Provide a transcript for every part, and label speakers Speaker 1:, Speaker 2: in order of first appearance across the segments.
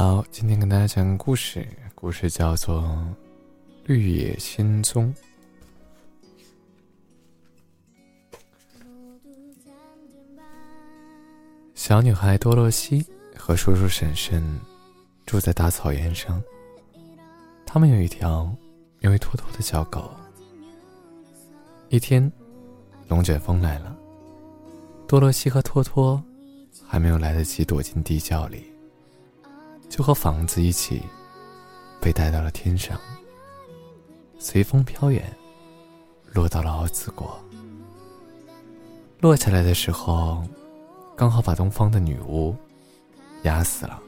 Speaker 1: 好，今天跟大家讲个故事，故事叫做《绿野仙踪》。小女孩多罗西和叔叔婶婶住在大草原上，他们有一条名为托托的小狗。一天，龙卷风来了，多罗西和托托还没有来得及躲进地窖里。就和房子一起被带到了天上，随风飘远，落到了奥兹国。落下来的时候，刚好把东方的女巫压死了。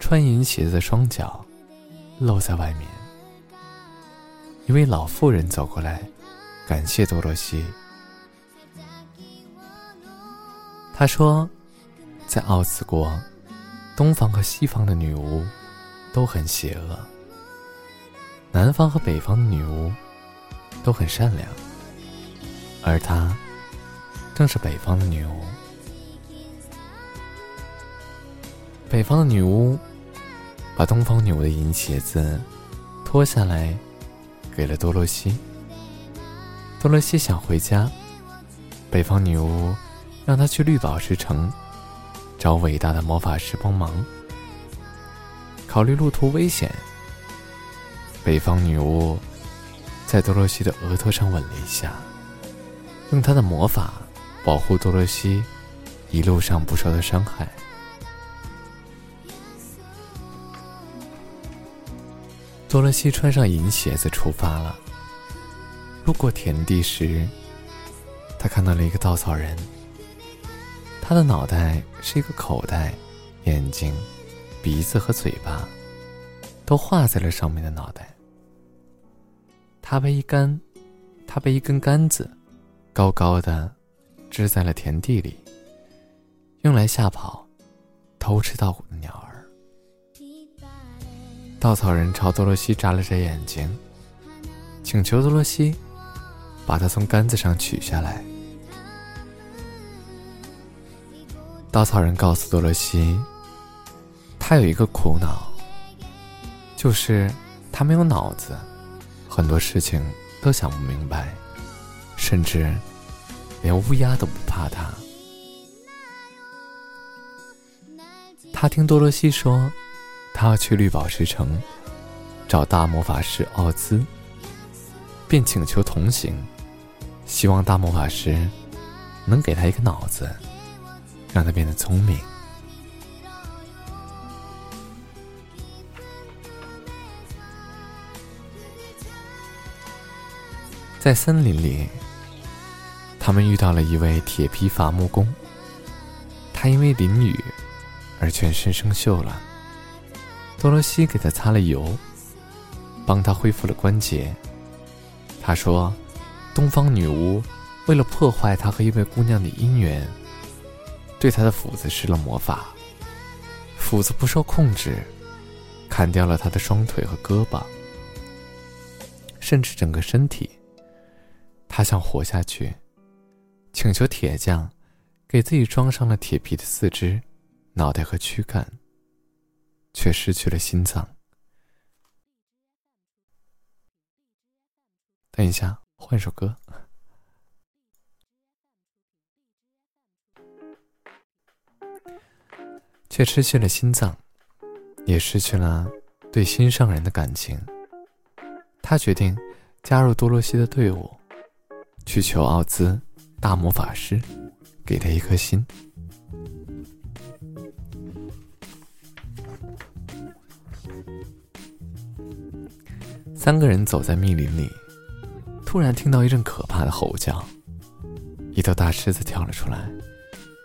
Speaker 1: 穿银鞋子的双脚露在外面。一位老妇人走过来，感谢多罗西。她说，在奥兹国。东方和西方的女巫都很邪恶，南方和北方的女巫都很善良，而她正是北方的女巫。北方的女巫把东方女巫的银鞋子脱下来，给了多罗西。多罗西想回家，北方女巫让她去绿宝石城。找伟大的魔法师帮忙。考虑路途危险，北方女巫在多罗西的额头上吻了一下，用她的魔法保护多罗西一路上不受到伤害。多罗西穿上银鞋子出发了。路过田地时，他看到了一个稻草人。他的脑袋是一个口袋，眼睛、鼻子和嘴巴都画在了上面的脑袋。他被一根，他被一根杆子高高的支在了田地里，用来吓跑偷吃稻谷的鸟儿。稻草人朝多罗西眨了眨眼睛，请求多罗西把他从杆子上取下来。稻草人告诉多罗西，他有一个苦恼，就是他没有脑子，很多事情都想不明白，甚至连乌鸦都不怕他。他听多罗西说，他要去绿宝石城找大魔法师奥兹，便请求同行，希望大魔法师能给他一个脑子。让他变得聪明。在森林里，他们遇到了一位铁皮伐木工。他因为淋雨而全身生锈了。多罗西给他擦了油，帮他恢复了关节。他说：“东方女巫为了破坏他和一位姑娘的姻缘。”对他的斧子施了魔法，斧子不受控制，砍掉了他的双腿和胳膊，甚至整个身体。他想活下去，请求铁匠给自己装上了铁皮的四肢、脑袋和躯干，却失去了心脏。等一下，换首歌。却失去了心脏，也失去了对心上人的感情。他决定加入多罗西的队伍，去求奥兹大魔法师给他一颗心。三个人走在密林里，突然听到一阵可怕的吼叫，一头大狮子跳了出来，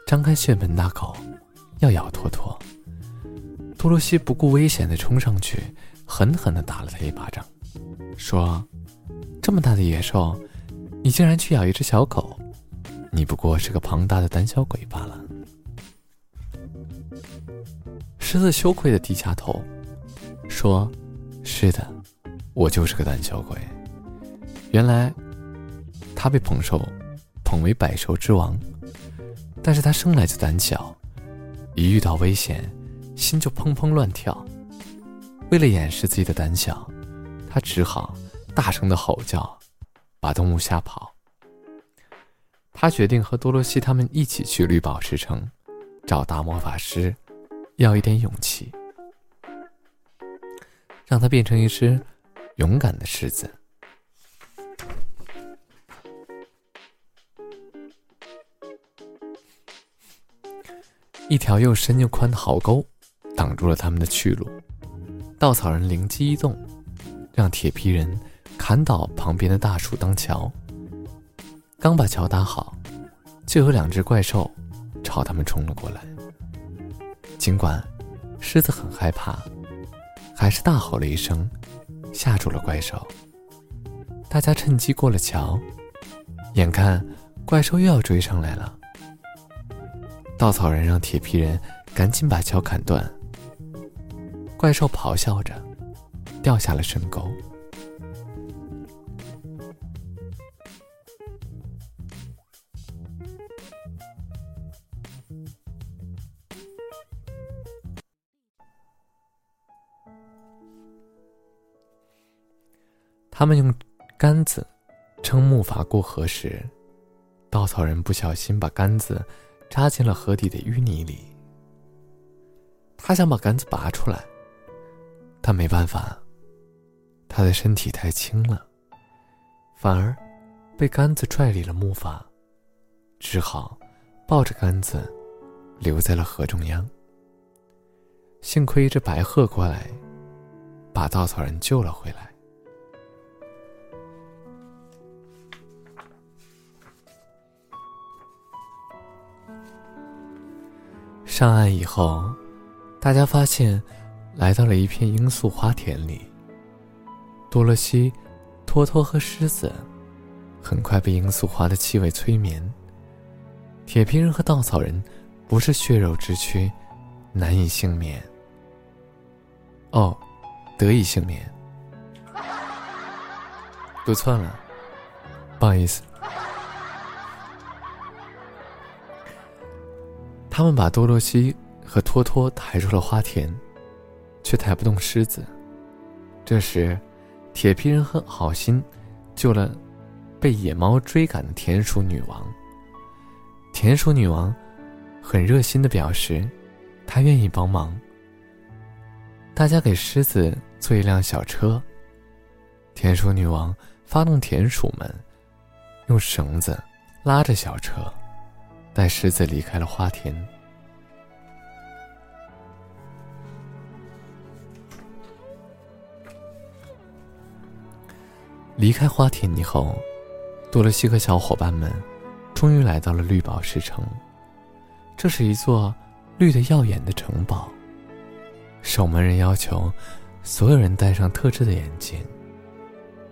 Speaker 1: 张开血盆大口。要咬托托，多罗西不顾危险的冲上去，狠狠的打了他一巴掌，说：“这么大的野兽，你竟然去咬一只小狗，你不过是个庞大的胆小鬼罢了。”狮子羞愧的低下头，说：“是的，我就是个胆小鬼。原来，他被捧兽捧为百兽之王，但是他生来就胆小。”一遇到危险，心就砰砰乱跳。为了掩饰自己的胆小，他只好大声的吼叫，把动物吓跑。他决定和多罗西他们一起去绿宝石城，找大魔法师，要一点勇气，让他变成一只勇敢的狮子。一条又深又宽的壕沟挡住了他们的去路。稻草人灵机一动，让铁皮人砍倒旁边的大树当桥。刚把桥搭好，就有两只怪兽朝他们冲了过来。尽管狮子很害怕，还是大吼了一声，吓住了怪兽。大家趁机过了桥，眼看怪兽又要追上来了。稻草人让铁皮人赶紧把桥砍断。怪兽咆哮着，掉下了深沟。他们用杆子撑木筏过河时，稻草人不小心把杆子。扎进了河底的淤泥里。他想把杆子拔出来，但没办法，他的身体太轻了，反而被杆子拽离了木筏，只好抱着杆子留在了河中央。幸亏一只白鹤过来，把稻草人救了回来。上岸以后，大家发现来到了一片罂粟花田里。多罗西、托托和狮子很快被罂粟花的气味催眠。铁皮人和稻草人不是血肉之躯，难以幸免。哦，得以幸免，读错了，不好意思。他们把多罗西和托托抬出了花田，却抬不动狮子。这时，铁皮人很好心救了被野猫追赶的田鼠女王。田鼠女王很热心的表示，她愿意帮忙。大家给狮子做一辆小车，田鼠女王发动田鼠们，用绳子拉着小车。带狮子离开了花田。离开花田以后，多罗西和小伙伴们终于来到了绿宝石城。这是一座绿的耀眼的城堡。守门人要求所有人戴上特制的眼镜，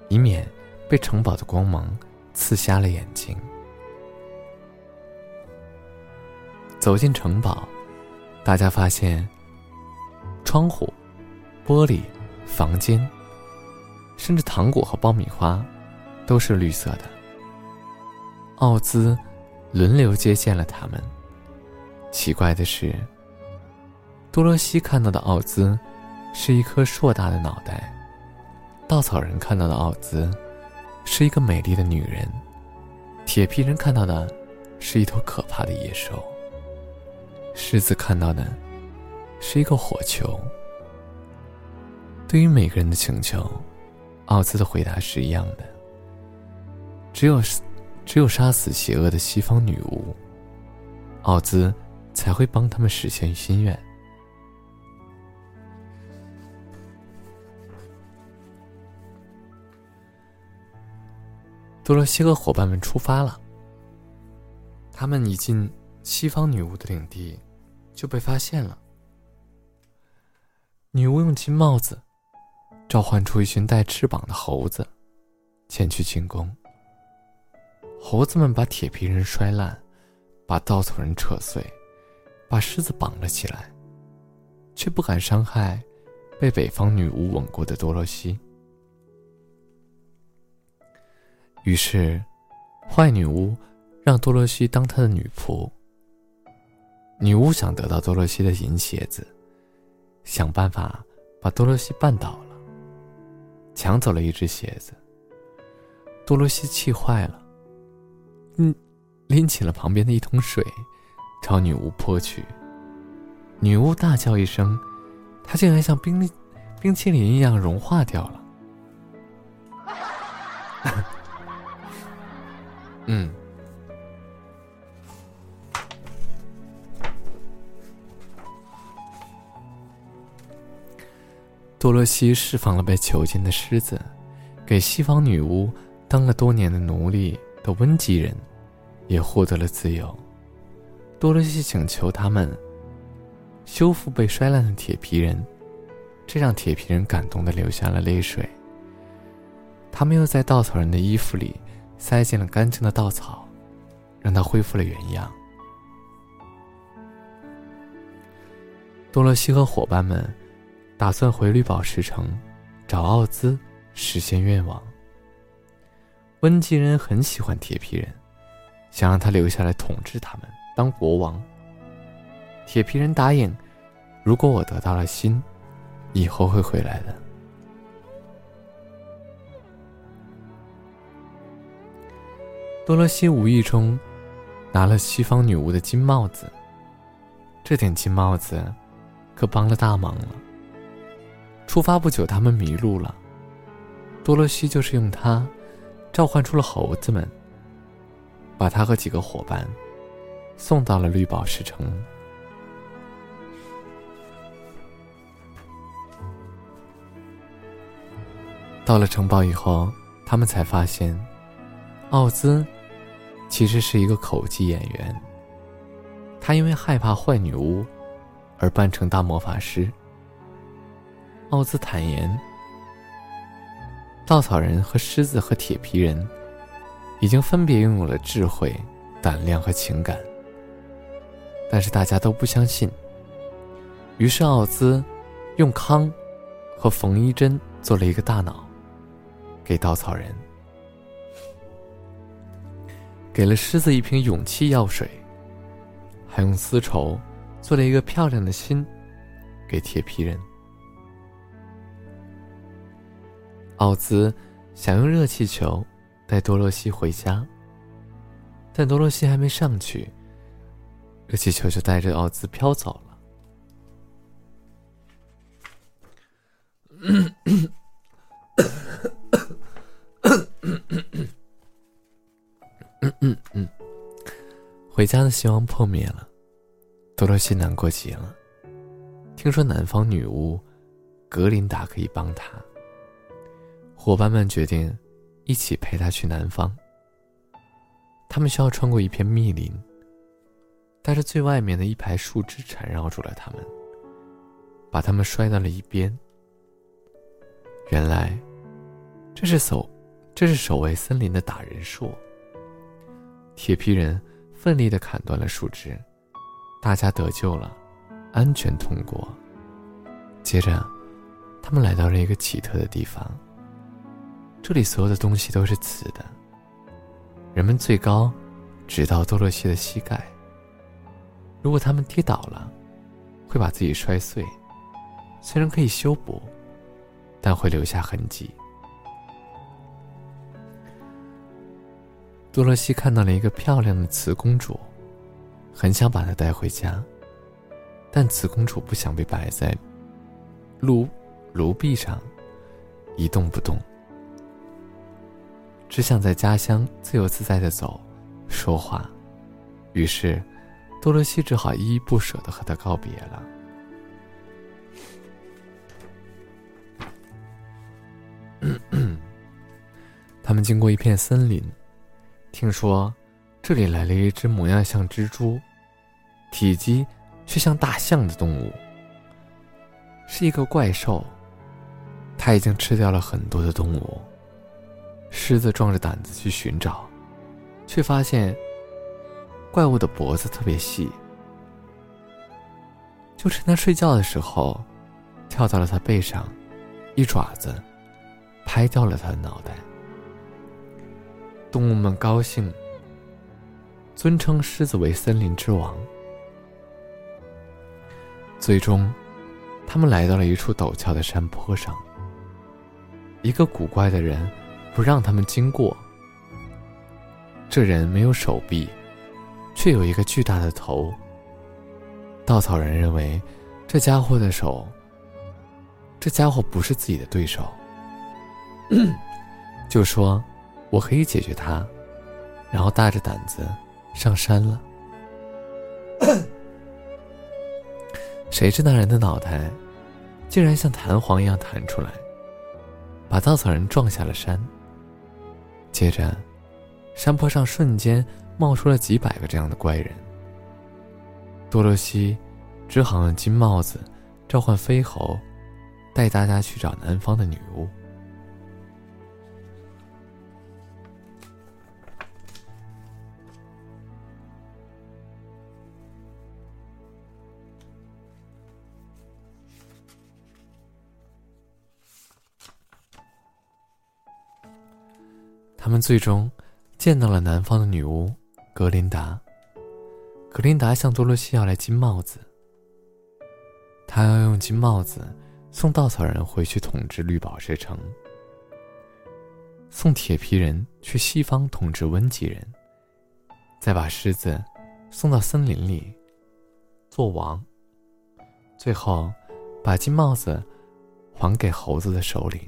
Speaker 1: 以免被城堡的光芒刺瞎了眼睛。走进城堡，大家发现窗户、玻璃、房间，甚至糖果和爆米花，都是绿色的。奥兹轮流接见了他们。奇怪的是，多罗西看到的奥兹是一颗硕大的脑袋，稻草人看到的奥兹是一个美丽的女人，铁皮人看到的是一头可怕的野兽。狮子看到的是一个火球。对于每个人的请求，奥兹的回答是一样的。只有只有杀死邪恶的西方女巫，奥兹才会帮他们实现心愿。多罗西和伙伴们出发了。他们已经西方女巫的领地。就被发现了。女巫用金帽子召唤出一群带翅膀的猴子，前去进攻。猴子们把铁皮人摔烂，把稻草人扯碎，把狮子绑了起来，却不敢伤害被北方女巫吻过的多罗西。于是，坏女巫让多罗西当她的女仆。女巫想得到多罗西的银鞋子，想办法把多罗西绊倒了，抢走了一只鞋子。多罗西气坏了，嗯，拎起了旁边的一桶水，朝女巫泼去。女巫大叫一声，她竟然像冰冰淇淋一样融化掉了。嗯。多罗西释放了被囚禁的狮子，给西方女巫当了多年的奴隶的温基人，也获得了自由。多罗西请求他们修复被摔烂的铁皮人，这让铁皮人感动的流下了泪水。他们又在稻草人的衣服里塞进了干净的稻草，让他恢复了原样。多罗西和伙伴们。打算回绿宝石城，找奥兹实现愿望。温基人很喜欢铁皮人，想让他留下来统治他们，当国王。铁皮人答应，如果我得到了心，以后会回来的。多罗西无意中拿了西方女巫的金帽子，这顶金帽子可帮了大忙了。出发不久，他们迷路了。多罗西就是用它召唤出了猴子们，把他和几个伙伴送到了绿宝石城。到了城堡以后，他们才发现，奥兹其实是一个口技演员。他因为害怕坏女巫，而扮成大魔法师。奥兹坦言，稻草人和狮子和铁皮人已经分别拥有了智慧、胆量和情感，但是大家都不相信。于是奥兹用康和缝衣针做了一个大脑，给稻草人；给了狮子一瓶勇气药水，还用丝绸做了一个漂亮的心，给铁皮人。奥兹想用热气球带多罗西回家，但多罗西还没上去，热气球就带着奥兹飘走了。回家的希望破灭了，多罗西难过极了。听说南方女巫格林达可以帮他。伙伴们决定一起陪他去南方。他们需要穿过一片密林，但是最外面的一排树枝缠绕住了他们，把他们摔到了一边。原来，这是守，这是守卫森林的打人树。铁皮人奋力的砍断了树枝，大家得救了，安全通过。接着，他们来到了一个奇特的地方。这里所有的东西都是瓷的。人们最高直到多罗西的膝盖。如果他们跌倒了，会把自己摔碎。虽然可以修补，但会留下痕迹。多罗西看到了一个漂亮的瓷公主，很想把她带回家，但瓷公主不想被摆在炉炉壁上一动不动。只想在家乡自由自在的走、说话，于是多罗西只好依依不舍的和他告别了。他们经过一片森林，听说这里来了一只模样像蜘蛛、体积却像大象的动物，是一个怪兽。它已经吃掉了很多的动物。狮子壮着胆子去寻找，却发现怪物的脖子特别细，就趁他睡觉的时候，跳到了他背上，一爪子拍掉了他的脑袋。动物们高兴，尊称狮子为森林之王。最终，他们来到了一处陡峭的山坡上，一个古怪的人不让他们经过。这人没有手臂，却有一个巨大的头。稻草人认为，这家伙的手，这家伙不是自己的对手，就说：“我可以解决他。”然后大着胆子上山了。谁知那人的脑袋竟然像弹簧一样弹出来，把稻草人撞下了山。接着，山坡上瞬间冒出了几百个这样的怪人。多罗西只好用金帽子召唤飞猴，带大家去找南方的女巫。他们最终见到了南方的女巫格林达。格林达向多罗西要来金帽子，他要用金帽子送稻草人回去统治绿宝石城，送铁皮人去西方统治温吉人，再把狮子送到森林里做王，最后把金帽子还给猴子的首领，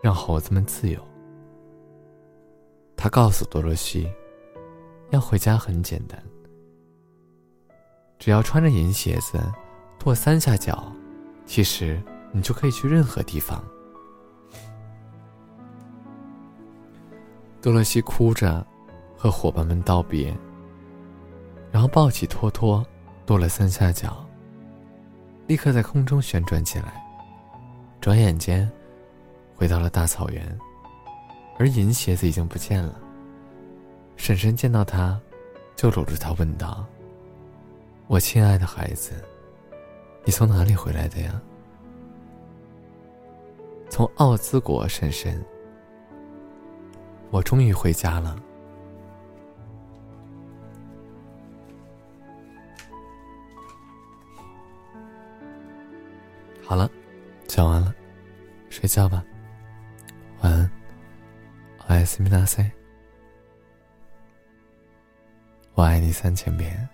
Speaker 1: 让猴子们自由。他告诉多罗西，要回家很简单，只要穿着银鞋子，跺三下脚，其实你就可以去任何地方。多罗西哭着和伙伴们道别，然后抱起托托，跺了三下脚，立刻在空中旋转起来，转眼间回到了大草原。而银鞋子已经不见了。婶婶见到他，就搂住他问道：“我亲爱的孩子，你从哪里回来的呀？”“从奥兹国，婶婶。我终于回家了。”好了，讲完了，睡觉吧，晚安。おやすみなさい。我爱你三千遍。